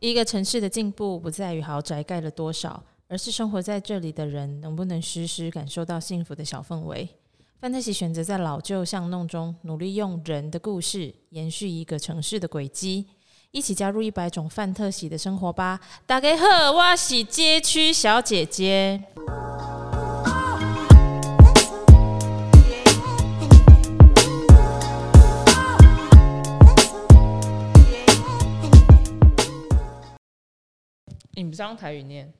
一个城市的进步不在于豪宅盖了多少，而是生活在这里的人能不能时时感受到幸福的小氛围。范特喜选择在老旧巷弄中努力用人的故事延续一个城市的轨迹，一起加入一百种范特喜的生活吧！大家好，我是街区小姐姐。你不是用台语念？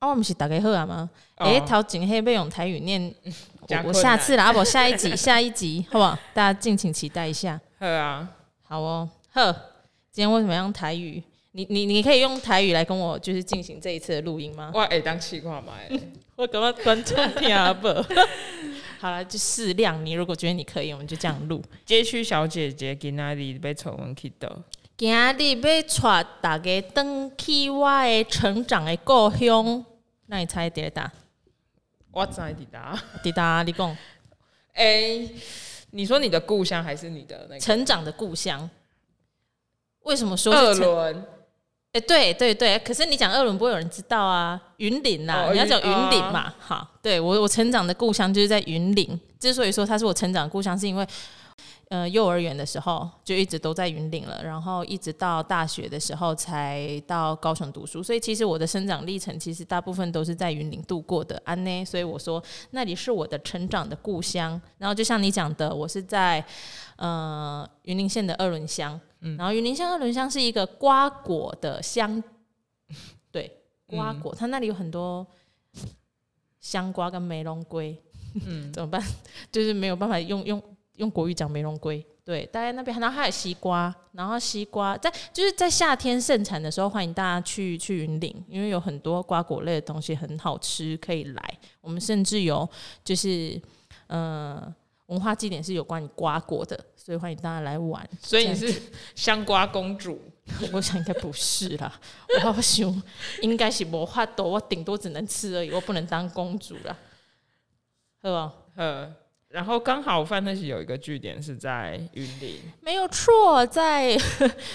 哦，我们是大家好啊吗？哎、哦，头前黑被用台语念，我，我下次啦，阿伯下一集，下一集，好不好？大家敬请期待一下。好啊，好哦，呵，今天为什么要用台语？你你你可以用台语来跟我就是进行这一次的录音吗？我哎，当气话嘛，我感觉观众听不。好了，就适量。你如果觉得你可以，我们就这样录。街区小姐姐今仔日被丑闻 k 到。今日要带大家登去我的成长的故乡，那你猜第答？我猜第答？第答？你讲？哎、欸，你说你的故乡还是你的那个成长的故乡？为什么说二轮？哎、欸，对对对，可是你讲二轮不会有人知道啊。云林呐，你要讲云林嘛？哦、好，对我我成长的故乡就是在云林。之所以说它是我成长的故乡，是因为。呃，幼儿园的时候就一直都在云林了，然后一直到大学的时候才到高雄读书，所以其实我的生长历程其实大部分都是在云岭度过的。安呢，所以我说那里是我的成长的故乡。然后就像你讲的，我是在呃云林县的二轮乡，嗯，然后云林县二轮乡是一个瓜果的乡，对，瓜果，嗯，它那里有很多香瓜跟梅龙龟，嗯，怎么办？就是没有办法用用。用国语讲梅龙龟，对，大概那边，然后还有西瓜，然后西瓜在就是在夏天盛产的时候，欢迎大家去去云林，因为有很多瓜果类的东西很好吃，可以来。我们甚至有就是呃文化祭典是有关于瓜果的，所以欢迎大家来玩。所以你是香瓜公主？我想应该不是啦，我好想应该是无法多，我顶多只能吃而已，我不能当公主啦，好不好？然后刚好范特西有一个据点是在云林，没有错，在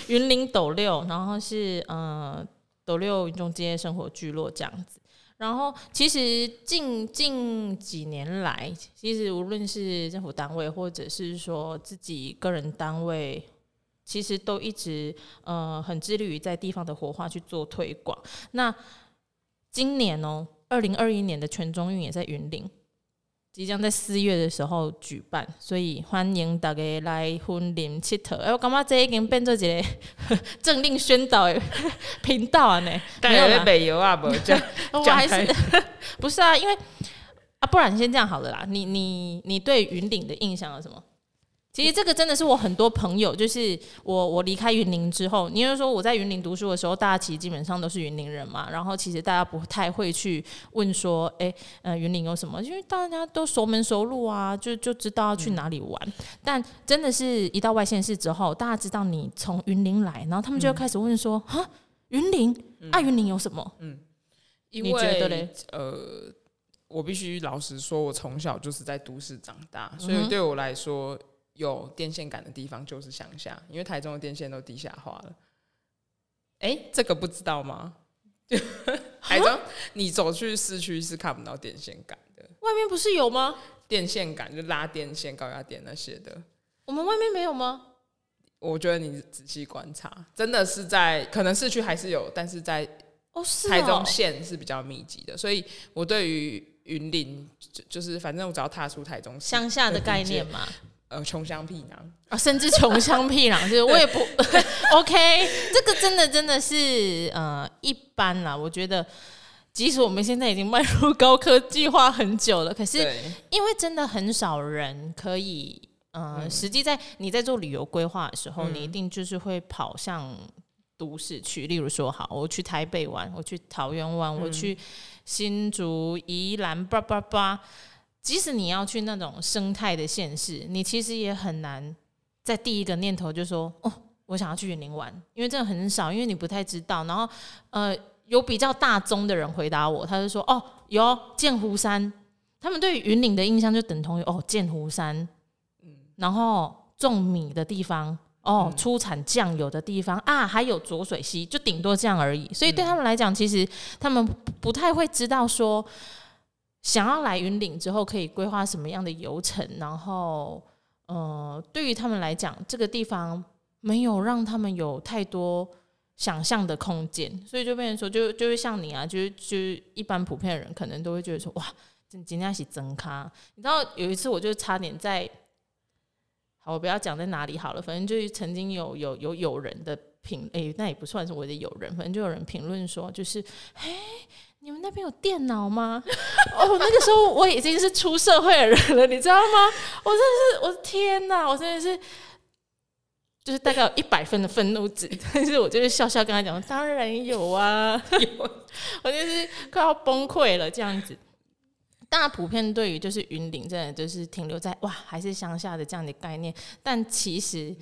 云林斗六，然后是呃斗六云中街生活聚落这样子。然后其实近近几年来，其实无论是政府单位或者是说自己个人单位，其实都一直呃很致力于在地方的活化去做推广。那今年哦，二零二一年的全中运也在云林。即将在四月的时候举办，所以欢迎大家来婚林佚佗。哎，我感觉这已经变做一个 政令宣导的 频道啊！呢，没有啦，没有啊，不就，我还是不是啊？因为啊，不然先这样好了啦。你你你对云顶的印象有什么？其实这个真的是我很多朋友，就是我我离开云林之后，因为说我在云林读书的时候，大家其实基本上都是云林人嘛，然后其实大家不太会去问说，哎，呃，云林有什么？因为大家都熟门熟路啊，就就知道要去哪里玩。嗯、但真的是一到外县市之后，大家知道你从云林来，然后他们就会开始问说，哈、嗯，云林，爱、啊、云林有什么？嗯，因为你觉得嘞？呃，我必须老实说，我从小就是在都市长大，所以对我来说。有电线杆的地方就是乡下，因为台中的电线都地下化了。哎、欸，这个不知道吗？台中，你走去市区是看不到电线杆的。外面不是有吗？电线杆就拉电线、高压电那些的。我们外面没有吗？我觉得你仔细观察，真的是在可能市区还是有，但是在哦，是台中县是比较密集的。所以我对于云林就就是反正我只要踏出台中乡下的概念嘛。呃，穷乡僻壤啊，甚至穷乡僻壤，就是我也不 OK。这个真的真的是呃一般啦。我觉得，即使我们现在已经迈入高科技化很久了，可是因为真的很少人可以呃，嗯、实际在你在做旅游规划的时候，嗯、你一定就是会跑向都市去。例如说，好，我去台北玩，我去桃园玩，嗯、我去新竹、宜兰，叭叭叭。即使你要去那种生态的县市，你其实也很难在第一个念头就说哦，我想要去云林玩，因为这个很少，因为你不太知道。然后呃，有比较大宗的人回答我，他就说哦，有剑湖山，他们对云林的印象就等同于哦剑湖山，嗯，然后种米的地方哦，出产酱油的地方啊，还有浊水溪，就顶多这样而已。所以对他们来讲，其实他们不太会知道说，想要来云岭之后可以规划什么样的游程。然后，呃，对于他们来讲，这个地方没有让他们有太多想象的空间，所以就变成说，就就会像你啊，就是就是一般普遍的人可能都会觉得说，哇，今今天是真咖。你知道有一次，我就差点在。我不要讲在哪里好了，反正就是曾经有有有友人的评，哎、那也不算是我的友人，反正就有人评论说，就是，哎，你们那边有电脑吗？哦，那个时候我已经是出社会的人了，你知道吗？我真的是，我的天哪，我真的是，就是大概有一百分的愤怒值，但是我就是笑笑跟他讲，当然有啊，有，我就是快要崩溃了这样子。大家普遍对于就是云林，真的就是停留在哇，还是乡下的这样的概念，但其实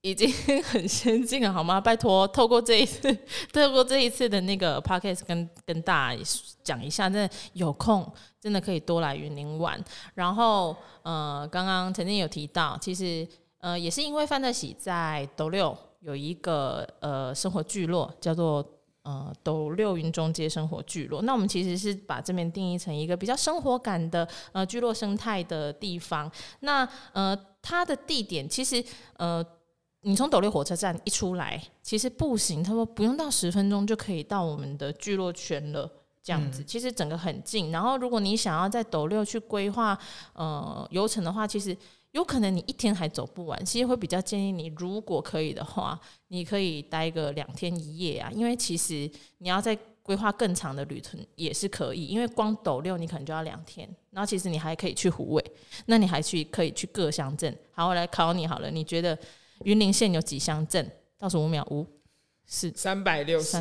已经很先进了，好吗？拜托，透过这一次，透过这一次的那个 podcast 跟跟大家讲一下，真的有空真的可以多来云林玩。然后呃，刚刚曾经有提到，其实呃也是因为范特喜在斗六有一个呃生活聚落叫做。呃，斗六云中街生活聚落，那我们其实是把这边定义成一个比较生活感的呃聚落生态的地方。那呃，它的地点其实呃，你从斗六火车站一出来，其实步行，他说不用到十分钟就可以到我们的聚落圈了，这样子，其实整个很近。然后，如果你想要在斗六去规划呃游程的话，其实。有可能你一天还走不完，其实会比较建议你，如果可以的话，你可以待个两天一夜啊。因为其实你要再规划更长的旅程也是可以，因为光斗六你可能就要两天，然后其实你还可以去虎尾，那你还去可以去各乡镇。好，我来考你好了，你觉得云林县有几乡镇？倒数五秒，五、四、三百六十，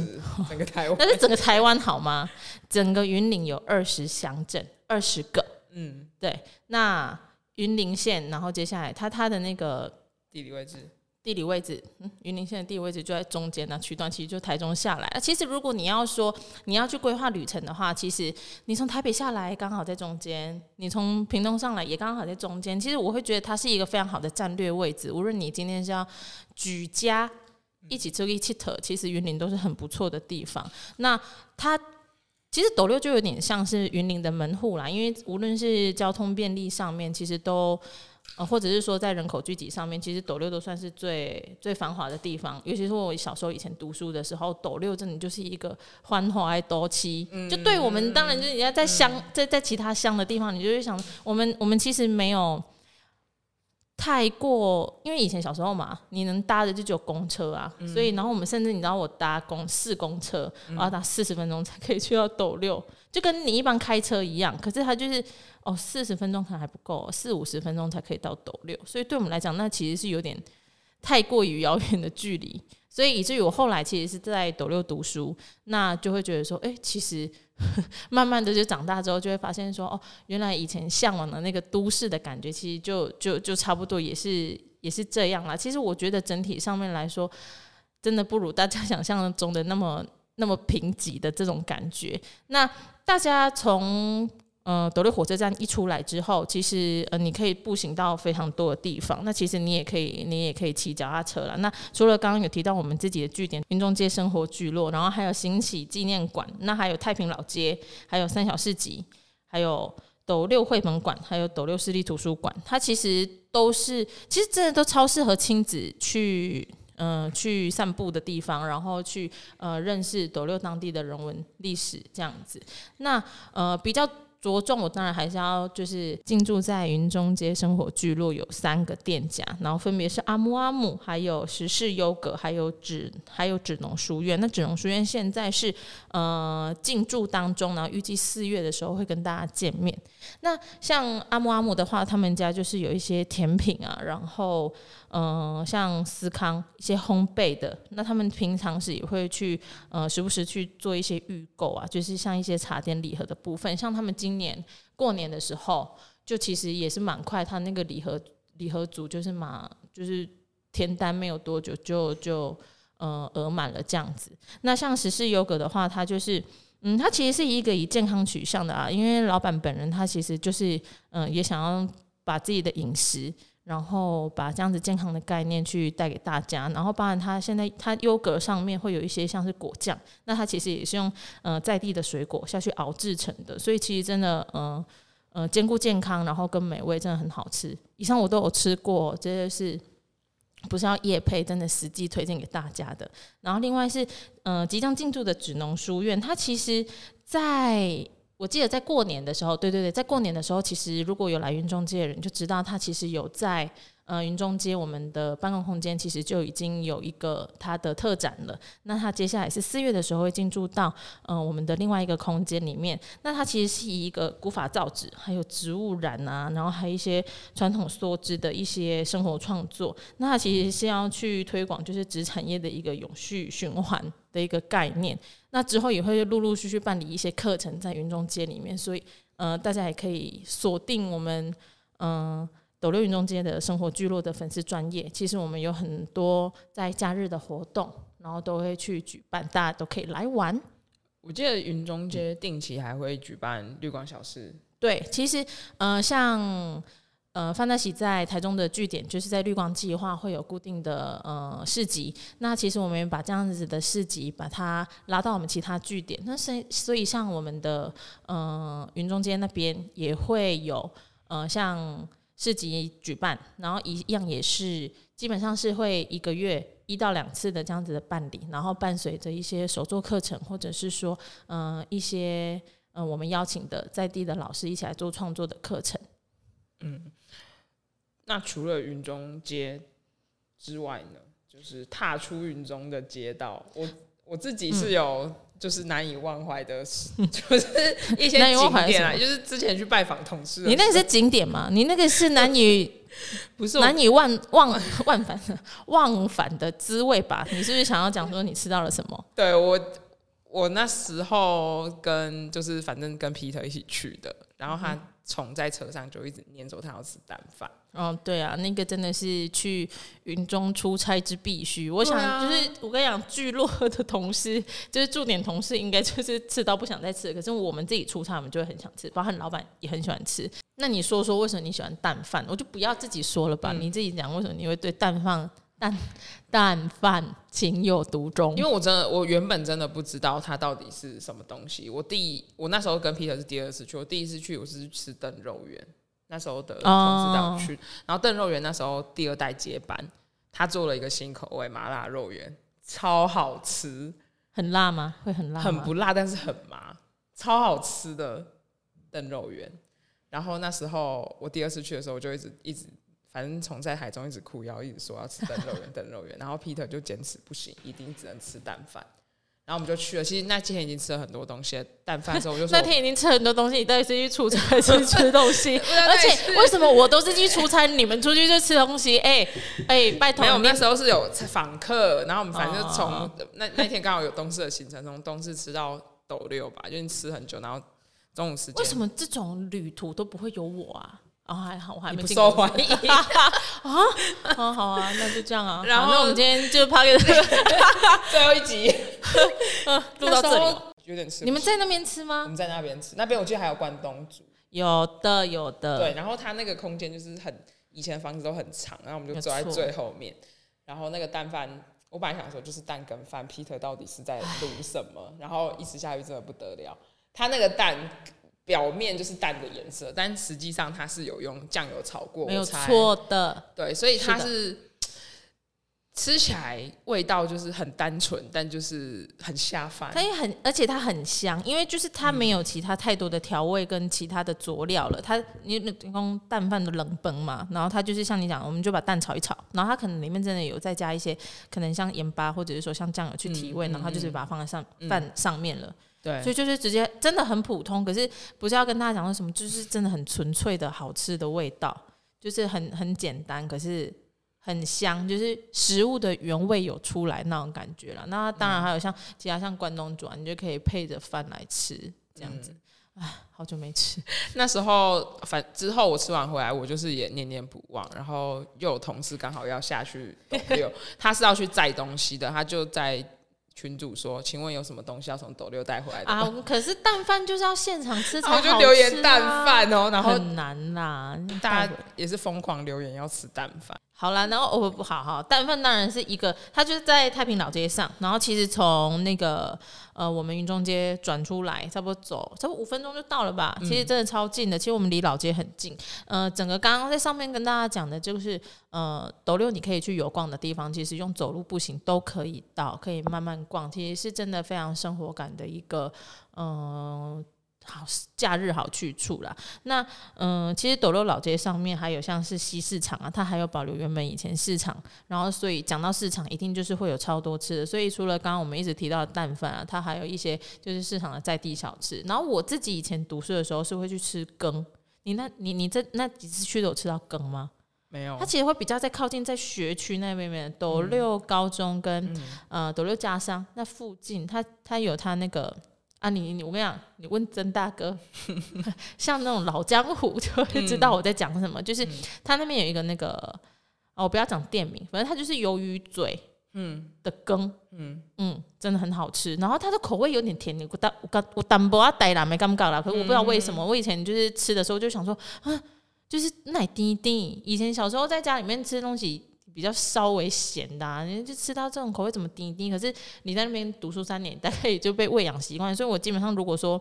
整个台湾？那是整个台湾好吗？整个云林有二十乡镇，二十个。嗯，对，那。云林县，然后接下来它它的那个地理位置，地理位置，嗯，云林县的地理位置就在中间呢，区段其实就台中下来。其实如果你要说你要去规划旅程的话，其实你从台北下来刚好在中间，你从屏东上来也刚好在中间。其实我会觉得它是一个非常好的战略位置。无论你今天是要举家一起出去佚佗，其实云林都是很不错的地方。那它。其实斗六就有点像是云林的门户啦，因为无论是交通便利上面，其实都呃，或者是说在人口聚集上面，其实斗六都算是最最繁华的地方。尤其是我小时候以前读书的时候，斗六真的就是一个繁华多期。嗯。就对我们当然就是你要在乡在在其他乡的地方，你就会想，我们我们其实没有。太过，因为以前小时候嘛，你能搭的就只有公车啊，嗯、所以然后我们甚至你知道我搭公四公车，我要搭四十分钟才可以去到斗六，就跟你一般开车一样。可是它就是哦，四十分钟可能还不够，四五十分钟才可以到斗六，所以对我们来讲，那其实是有点太过于遥远的距离。所以以至于我后来其实是在斗六读书，那就会觉得说，哎、其实。慢慢的就长大之后，就会发现说，哦，原来以前向往的那个都市的感觉，其实就就就差不多，也是也是这样啦。其实我觉得整体上面来说，真的不如大家想象中的那么那么贫瘠的这种感觉。那大家从。呃，斗六火车站一出来之后，其实呃，你可以步行到非常多的地方。那其实你也可以，你也可以骑脚踏车了。那除了刚刚有提到我们自己的据点云中街生活聚落，然后还有行启纪念馆，那还有太平老街，还有三小市集，还有斗六绘本馆，还有斗六市立图书馆。它其实都是，其实真的都超适合亲子去，嗯、去散步的地方，然后去呃认识斗六当地的人文历史这样子。那呃比较。着重我当然还是要就是进驻在云中街生活聚落有三个店家，然后分别是阿木阿木，还有时事优格，还有纸还有纸农书院。那纸农书院现在是呃进驻当中，然后预计四月的时候会跟大家见面。那像阿木阿木的话，他们家就是有一些甜品啊，然后嗯、像思康一些烘焙的，那他们平常是也会去呃时不时去做一些预购啊，就是像一些茶点礼盒的部分，像他们今年过年的时候，就其实也是蛮快，他那个礼盒礼盒组就是嘛，就是填单没有多久就就呃额满了这样子。那像时事优格的话，它就是嗯，它其实是一个以健康取向的啊，因为老板本人他其实就是嗯、也想要把自己的饮食。然后把这样子健康的概念去带给大家，然后包含它现在它优格上面会有一些像是果酱，那它其实也是用呃在地的水果下去熬制成的，所以其实真的呃呃兼顾健康，然后跟美味真的很好吃。以上我都有吃过，这些是不是要业配，真的实际推荐给大家的。然后另外是呃即将进驻的纸农书院，它其实在。我记得在过年的时候，对对对，在过年的时候，其实如果有来云中介的人就知道，他其实有在呃云中街我们的办公空间，其实就已经有一个它的特展了。那它接下来是四月的时候会进驻到呃我们的另外一个空间里面。那它其实是以一个古法造纸，还有植物染啊，然后还有一些传统梭织的一些生活创作。那它其实是要去推广就是纸产业的一个永续循环的一个概念。那之后也会陆陆续续办理一些课程在云中街里面，所以呃，大家也可以锁定我们嗯、斗六云中街的生活聚落的粉丝专业。其实我们有很多在假日的活动，然后都会去举办，大家都可以来玩。我记得云中街定期还会举办绿光小事。对，其实呃像。呃，范大喜在台中的据点，就是在绿光计划会有固定的呃市集。那其实我们把这样子的市集，把它拉到我们其他据点。那所以所以像我们的呃云中街那边也会有呃像市集举办，然后一样也是基本上是会一个月一到两次的这样子的办理，然后伴随着一些手作课程，或者是说呃一些呃我们邀请的在地的老师一起来做创作的课程。嗯。那除了云中街之外呢？就是踏出云中的街道，我我自己是有就是难以忘怀的，嗯、就是一些景点啊，就是之前去拜访同事。你那个是景点吗？你那个是难以 不是难以忘忘忘返忘返的滋味吧？你是不是想要讲说你吃到了什么？对我，我那时候跟就是反正跟 Peter 一起去的，然后他从在车上就一直念着他要吃蛋饭。哦，对啊，那个真的是去云中出差之必须。我想，就是我跟你讲，聚落的同事，就是驻点同事，应该就是吃到不想再吃。可是我们自己出差，我们就会很想吃，包括老板也很喜欢吃。那你说说，为什么你喜欢蛋饭？我就不要自己说了吧，嗯、你自己讲，为什么你会对蛋饭蛋蛋 饭情有独钟？因为我真的，我原本真的不知道它到底是什么东西。我第一，我那时候跟 Peter 是第二次去，我第一次去我是去吃炖肉圆。那时候的同事带我去，哦、然后邓肉圆那时候第二代接班，他做了一个新口味麻辣肉圆，超好吃。很辣吗？会很辣？很不辣，但是很麻，超好吃的邓肉圆。然后那时候我第二次去的时候，我就一直一直，反正从在台中一直哭然后，一直说要吃灯肉圆，灯肉圆。然后 Peter 就坚持不行，一定只能吃蛋饭。然后我们就去了。其实那今天已经吃了很多东西。蛋饭的时候我就说，那天已经吃很多东西。你到底是去出差还是吃东西？而且为什么我都是去出差，你们出去就吃东西？哎、哎、拜托。没有，我们那时候是有访客，然后我们反正就从那那天刚好有东势的行程，从东势吃到斗六吧，就吃很久。然后中午时间，为什么这种旅途都不会有我啊？哦，还好，我还没不受欢迎 啊！好好啊，那就这样啊。然后我们今天就拍给最后一集，录到这里有点吃。你们在那边吃吗？我们在那边吃，那边我记得还有关东煮。有的，有的。对，然后他那个空间就是很以前房子都很长，然后我们就坐在最后面。然后那个蛋饭，我本来想说就是蛋跟饭，Peter 到底是在录什么？然后一吃下去真的不得了，他那个蛋。表面就是蛋的颜色，但实际上它是有用酱油炒过，没有错的。对，所以它是，是吃起来味道就是很单纯，但就是很下饭。它也很，而且它很香，因为就是它没有其他太多的调味跟其他的佐料了。它你用蛋饭的冷崩嘛，然后它就是像你讲，我们就把蛋炒一炒，然后它可能里面真的有再加一些，可能像盐巴或者是说像酱油去提味，嗯、然后就是把它放在上饭、嗯、上面了。对，所以就是直接真的很普通，可是不是要跟大家讲说什么，就是真的很纯粹的好吃的味道，就是很很简单，可是很香，就是食物的原味有出来那种感觉了。那当然还有像其他像关东煮啊，你就可以配着饭来吃这样子。哎、嗯，好久没吃，那时候反之后我吃完回来，我就是也念念不忘，然后又有同事刚好要下去他是要去载东西的，他就在。群主说，请问有什么东西要从斗六带回来的啊？可是蛋饭就是要现场吃才好吃，啊，我就留言蛋饭哦，然后很难啦，大家也是疯狂留言要吃蛋饭。好啦，然后哦不好好，蛋饭当然是一个，它就是在太平老街上，然后其实从那个呃我们云中街转出来，差不多走差不多五分钟就到了吧，其实真的超近的，其实我们离老街很近。呃，整个刚刚在上面跟大家讲的就是呃斗六你可以去游逛的地方，其实用走路步行都可以到，可以慢慢逛，其实是真的非常生活感的一个嗯。呃好，假日好去处啦。那嗯，其实斗六老街上面还有像是西市场啊，它还有保留原本以前市场。然后，所以讲到市场，一定就是会有超多吃的。所以除了刚刚我们一直提到的蛋饭啊，它还有一些就是市场的在地小吃。然后我自己以前读书的时候是会去吃羹。你那，你你这那几次去都有吃到羹吗？没有。它其实会比较在靠近在学区那边边，斗六高中跟、嗯、呃斗六家商那附近，它它有它那个。啊你，你你我跟你讲，你问曾大哥，像那种老江湖就会知道我在讲什么。嗯、就是他那边有一个那个，哦，我不要讲店名，反正他就是鱿鱼嘴，嗯的羹，嗯嗯，真的很好吃。然后它的口味有点甜，我淡我我淡薄啊带啦没尴尬啦。可是我不知道为什么，嗯、我以前就是吃的时候就想说，啊，就是奶滴滴。以前小时候在家里面吃东西。比较稍微咸的、啊，你就吃到这种口味怎么滴滴？可是你在那边读书三年，大概也就被喂养习惯，所以我基本上如果说，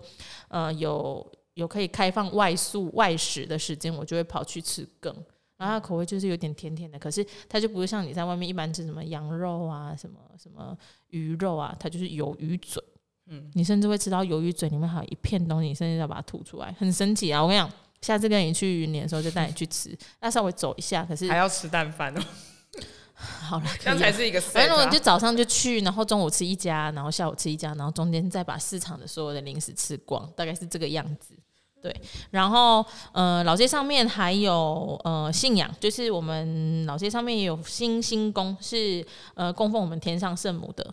呃，有有可以开放外宿外食的时间，我就会跑去吃羹。然后它口味就是有点甜甜的，可是它就不是像你在外面一般吃什么羊肉啊、什么什么鱼肉啊，它就是鱿鱼嘴。嗯，你甚至会吃到鱿鱼嘴里面还有一片东西，你甚至要把它吐出来，很神奇啊！我跟你讲，下次跟你去云林的时候就带你去吃，那稍微走一下，可是还要吃蛋饭哦。好了，这样才是一个。反正我就早上就去，然后中午吃一家，然后下午吃一家，然后中间再把市场的所有的零食吃光，大概是这个样子。对，然后呃，老街上面还有呃信仰，就是我们老街上面也有新星宫，是呃供奉我们天上圣母的。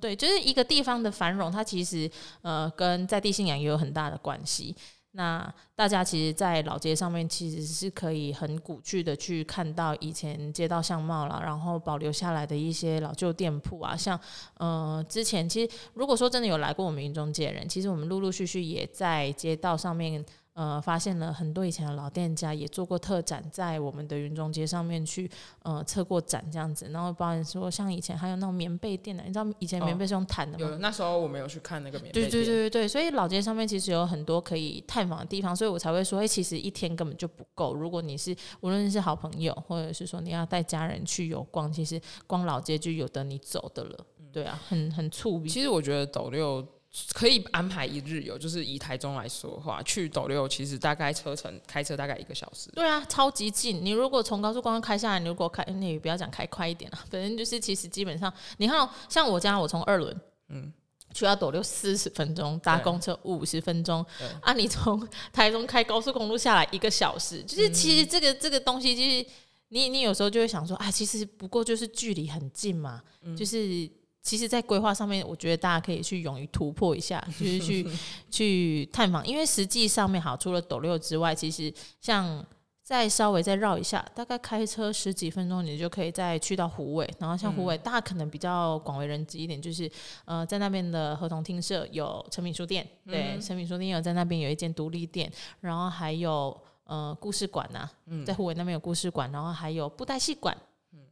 对，就是一个地方的繁荣，它其实呃跟在地信仰也有很大的关系。那大家其实，在老街上面，其实是可以很古趣的去看到以前街道相貌了，然后保留下来的一些老旧店铺啊，像呃之前其实如果说真的有来过我们云中街的人，其实我们陆陆续续也在街道上面。呃，发现了很多以前的老店家，也做过特展，在我们的云中街上面去呃测过展这样子。然后包含说，像以前还有那种棉被店的，你知道以前棉被是用毯的吗？哦，有，那时候我没有去看那个棉被店。对对对对对，所以老街上面其实有很多可以探访的地方，所以我才会说，哎，其实一天根本就不够。如果你是无论是好朋友，或者是说你要带家人去游逛，其实逛老街就有得你走的了。对啊，很很触。其实我觉得斗六。可以安排一日游，就是以台中来说的话，去斗六其实大概车程开车大概一个小时。对啊，超级近。你如果从高速公路开下来，你如果开，你也不要讲开快一点啊，反正就是其实基本上，你看像我家，我从二轮，嗯，去到斗六四十分钟，搭公车五十分钟，啊，你从台中开高速公路下来一个小时，就是其实这个、嗯、这个东西，就是你你有时候就会想说，啊，其实不过就是距离很近嘛，嗯、就是。其实，在规划上面，我觉得大家可以去勇于突破一下，就是去去探访。因为实际上面，好，除了斗六之外，其实像再稍微再绕一下，大概开车十几分钟，你就可以再去到虎尾。然后像虎尾，大家可能比较广为人知一点，就是呃，在那边的合同厅舍有诚品书店，对，诚品书店有在那边有一间独立店，然后还有呃故事馆呐，在虎尾那边有故事馆，然后还有布袋戏馆。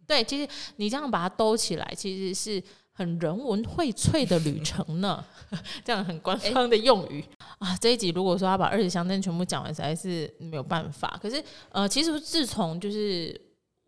对，其实你这样把它兜起来，其实是。很人文荟萃的旅程呢，这样很官方的用语、啊。这一集如果说要把二十乡镇全部讲完，实在是没有办法。可是呃，其实自从就是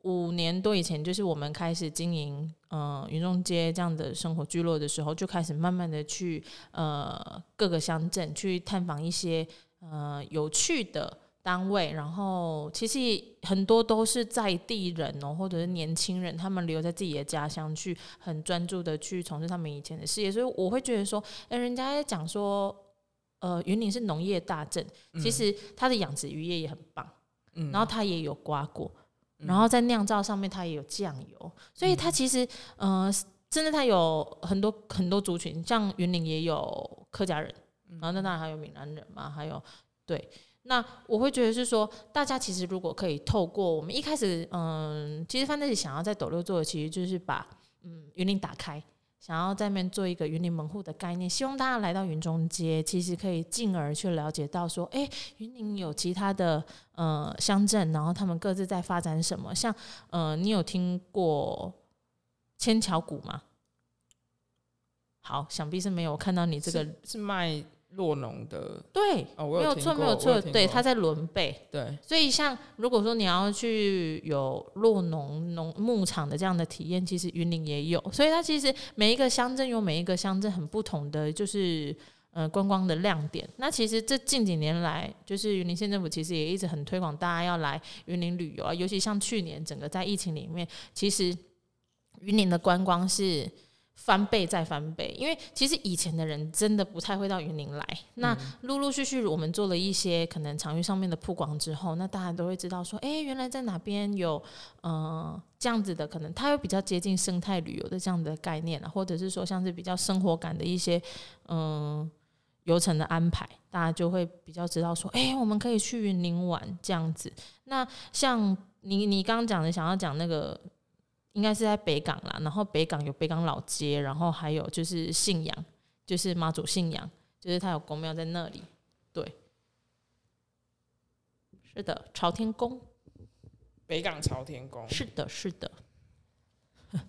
五年多以前，就是我们开始经营呃云中街这样的生活聚落的时候，就开始慢慢的去呃各个乡镇去探访一些呃有趣的。单位，然后其实很多都是在地人哦，或者是年轻人，他们留在自己的家乡去，很专注的去从事他们以前的事业。所以我会觉得说，哎，人家在讲说，呃，云林是农业大镇，其实它的养殖渔业也很棒，嗯，然后它也有瓜果，然后在酿造上面它也有酱油，所以它其实，呃，真的它有很多很多族群，像云林也有客家人，然后那当然还有闽南人嘛，还有对。那我会觉得是说，大家其实如果可以透过我们一开始，嗯，其实范特西想要在斗六做的，其实就是把嗯云林打开，想要在那边做一个云林门户的概念，希望大家来到云中街，其实可以进而去了解到说，哎，云林有其他的呃乡镇，然后他们各自在发展什么？像呃，你有听过千桥谷吗？好，想必是没有看到你这个，是卖。酪农的对，哦、没有错，没有错，对，他在伦贝，对，所以像如果说你要去有洛农农牧场的这样的体验，其实云林也有，所以它其实每一个乡镇有每一个乡镇很不同的就是呃观光的亮点。那其实这近几年来，就是云林县政府其实也一直很推广大家要来云林旅游啊，尤其像去年整个在疫情里面，其实云林的观光是。翻倍再翻倍，因为其实以前的人真的不太会到云林来。那陆陆续续我们做了一些可能场域上面的曝光之后，那大家都会知道说，哎，原来在哪边有呃这样子的，可能它有比较接近生态旅游的这样的概念啊，或者是说像是比较生活感的一些嗯、呃、游程的安排，大家就会比较知道说，哎，我们可以去云林玩这样子。那像你你刚刚讲的，想要讲那个。应该是在北港啦，然后北港有北港老街，然后还有就是信仰，就是妈祖信仰，就是他有公庙在那里。对，是的，朝天宫，北港朝天宫，是的，是的。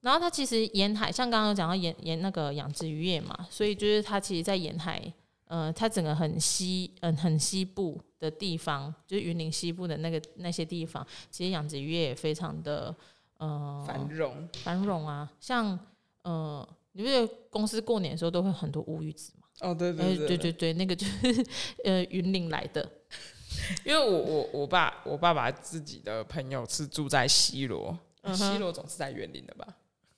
然后它其实沿海，像刚刚有讲到沿沿那个养殖渔业嘛，所以就是它其实，在沿海。呃，它整个很西，嗯、呃，很西部的地方，就是云林西部的那个那些地方，其实养殖渔业也非常的呃繁荣，繁荣啊。像呃，你不觉得公司过年的时候都会很多乌鱼子嘛？哦，对对对对，对对对，那个就是呃云林来的，因为我我我爸我爸爸自己的朋友是住在西罗，嗯、西螺总是在园林的吧？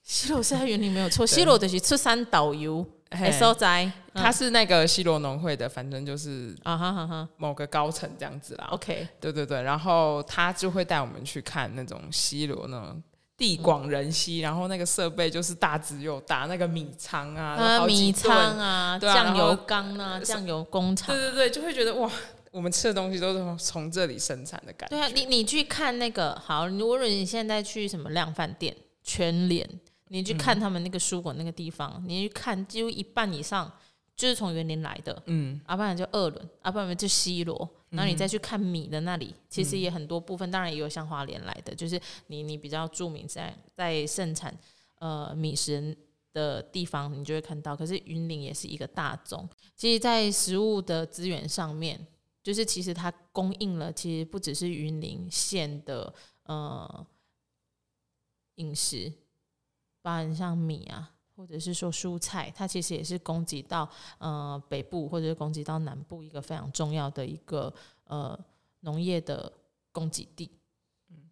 西罗是在园林没有错，西罗就是出山导游。哎，所在，他是那个西罗农会的，反正就是啊哈哈哈，某个高层这样子啦。OK，对对对，然后他就会带我们去看那种西罗那种地广人稀，然后那个设备就是大只又大，那个米仓啊，米仓啊，酱油缸啊，酱油工厂，对对对，就会觉得哇，我们吃的东西都是从这里生产的感觉。对啊，你你去看那个好，如果你现在去什么量贩店全联。你去看他们那个蔬果那个地方，嗯、你去看几乎一半以上就是从园林来的，嗯，要、啊、不然就二轮，要、啊、不然就西罗，然后你再去看米的那里，嗯、其实也很多部分，当然也有像花莲来的，就是你你比较著名在在盛产呃米食的地方，你就会看到。可是云林也是一个大宗，其实，在食物的资源上面，就是其实它供应了，其实不只是云林县的呃饮食。包含像米啊，或者是说蔬菜，它其实也是供给到呃北部或者是供给到南部一个非常重要的一个呃农业的供给地。嗯，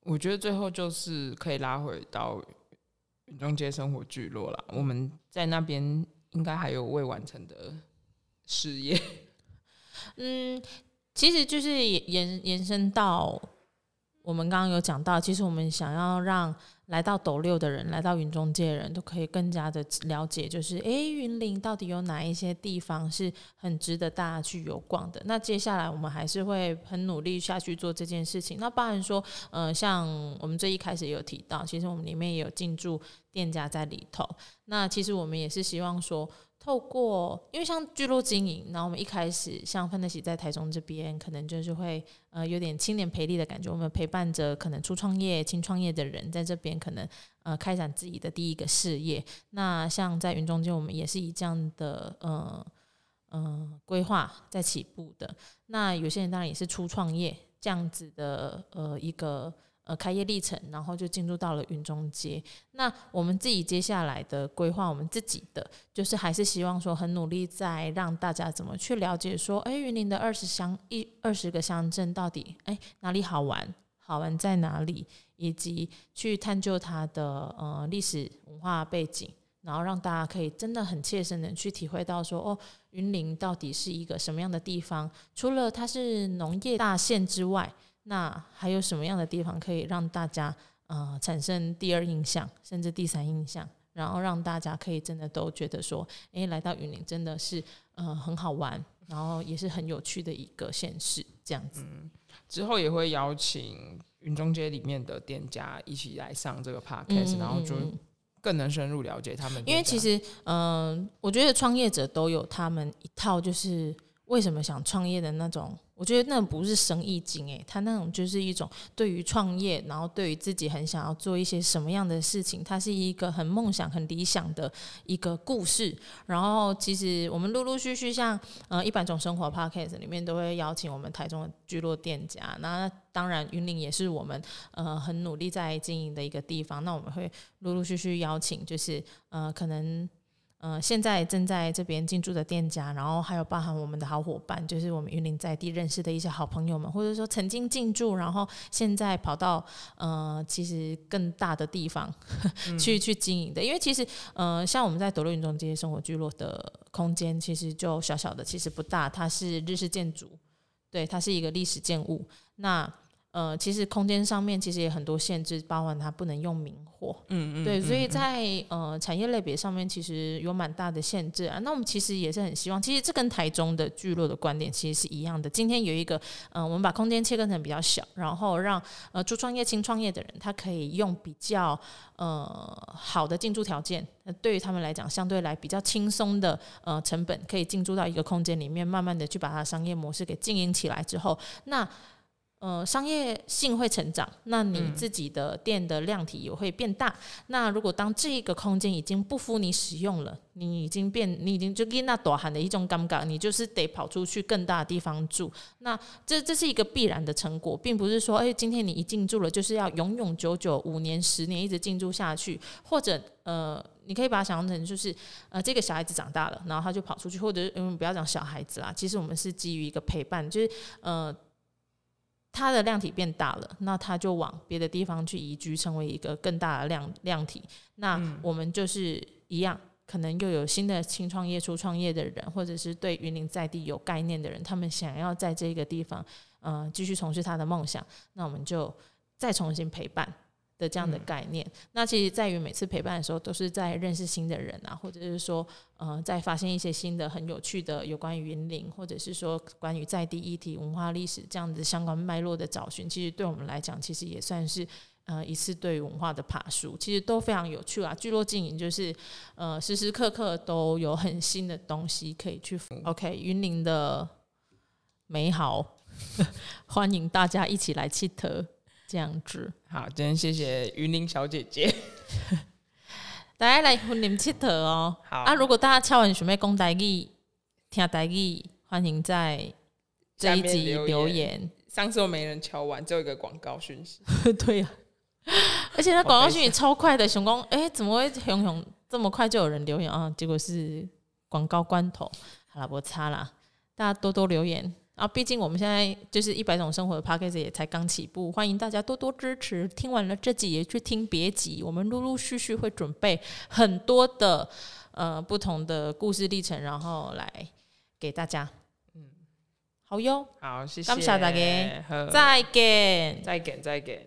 我觉得最后就是可以拉回到云中街生活聚落了。我们在那边应该还有未完成的事业。嗯，其实就是延延伸到我们刚刚有讲到，其实我们想要让。来到斗六的人，来到云中街的人都可以更加的了解，就是诶，云林到底有哪一些地方是很值得大家去游逛的？那接下来我们还是会很努力下去做这件事情。那包含说，呃，像我们最一开始有提到，其实我们里面也有进驻店家在里头。那其实我们也是希望说。透过，因为像聚落经营，然后我们一开始像范德喜在台中这边，可能就是会呃有点青年培力的感觉，我们陪伴着可能初创业、轻创业的人在这边，可能呃开展自己的第一个事业。那像在云中街，我们也是以这样的呃呃规划在起步的。那有些人当然也是初创业这样子的呃一个。呃，开业历程，然后就进入到了云中街。那我们自己接下来的规划，我们自己的就是还是希望说，很努力在让大家怎么去了解说，哎，云林的二十乡一二十个乡镇到底哎哪里好玩，好玩在哪里，以及去探究它的呃历史文化背景，然后让大家可以真的很切身的去体会到说，哦，云林到底是一个什么样的地方？除了它是农业大县之外。那还有什么样的地方可以让大家呃产生第二印象，甚至第三印象，然后让大家可以真的都觉得说，诶，来到云林真的是呃很好玩，然后也是很有趣的一个县市这样子。嗯，之后也会邀请云云中街里面的店家一起来上这个 podcast，、嗯、然后就更能深入了解他们。因为其实，嗯、呃，我觉得创业者都有他们一套，就是为什么想创业的那种。我觉得那不是生意经诶，他那种就是一种对于创业，然后对于自己很想要做一些什么样的事情，它是一个很梦想、很理想的一个故事。然后其实我们陆陆续续像呃一百种生活 Podcast 里面都会邀请我们台中的聚落店家，那当然云林也是我们呃很努力在经营的一个地方。那我们会陆陆续续邀请，就是呃可能。呃，现在正在这边进驻的店家，然后还有包含我们的好伙伴，就是我们云林在地认识的一些好朋友们，或者说曾经进驻，然后现在跑到呃其实更大的地方去去经营的。因为其实呃，像我们在斗六云中街生活聚落的空间，其实就小小的，其实不大，它是日式建筑，对，它是一个历史建物。那呃，其实空间上面其实也很多限制，包含它不能用明火，嗯嗯，对，所以在呃产业类别上面其实有蛮大的限制啊。那我们其实也是很希望，其实这跟台中的聚落的观点其实是一样的。今天有一个，嗯、呃，我们把空间切割成比较小，然后让呃初创业、轻创业的人，他可以用比较呃好的进驻条件，那对于他们来讲，相对来比较轻松的呃成本，可以进驻到一个空间里面，慢慢的去把它商业模式给经营起来之后，那。呃，商业性会成长，那你自己的店的量体也会变大。嗯、那如果当这个空间已经不敷你使用了，你已经变，你已经就跟那大汉的一种尴尬，你就是得跑出去更大的地方住。那这这是一个必然的成果，并不是说，哎，今天你一进驻了，就是要永永久久五年、十年一直进驻下去，或者呃，你可以把它想象成就是，呃，这个小孩子长大了，然后他就跑出去，或者嗯，不要讲小孩子啦，其实我们是基于一个陪伴，就是呃。它的量体变大了，那它就往别的地方去移居，成为一个更大的量量体。那我们就是一样，可能又有新的轻创业、初创业的人，或者是对云林在地有概念的人，他们想要在这个地方，呃，继续从事他的梦想，那我们就再重新陪伴。的这样的概念，嗯、那其实在于每次陪伴的时候，都是在认识新的人啊，或者是说，呃，在发现一些新的很有趣的有关于云林，或者是说关于在地议题、文化历史这样子相关脉络的找寻，其实对我们来讲，其实也算是呃一次对于文化的爬树，其实都非常有趣啊。聚落经营就是呃时时刻刻都有很新的东西可以去。OK，云林的美好，欢迎大家一起来切特。这样子，好，今天谢谢云林小姐姐，大家来云林佚佗哦。好啊，如果大家敲完准备讲台语、听台语，欢迎在这一集留言。留言上次我没人敲完，只有一个广告讯息。对呀、啊，而且那广告讯息超快的，熊工，哎、欸，怎么会熊熊这么快就有人留言啊？结果是广告关头，好了，我擦啦，大家多多留言。啊，毕竟我们现在就是一百种生活的 Podcast 也才刚起步，欢迎大家多多支持。听完了这集也去听别集，我们陆陆续续会准备很多的呃不同的故事历程，然后来给大家。嗯，好哟，好，谢谢，感谢大家，再见，再见，再见。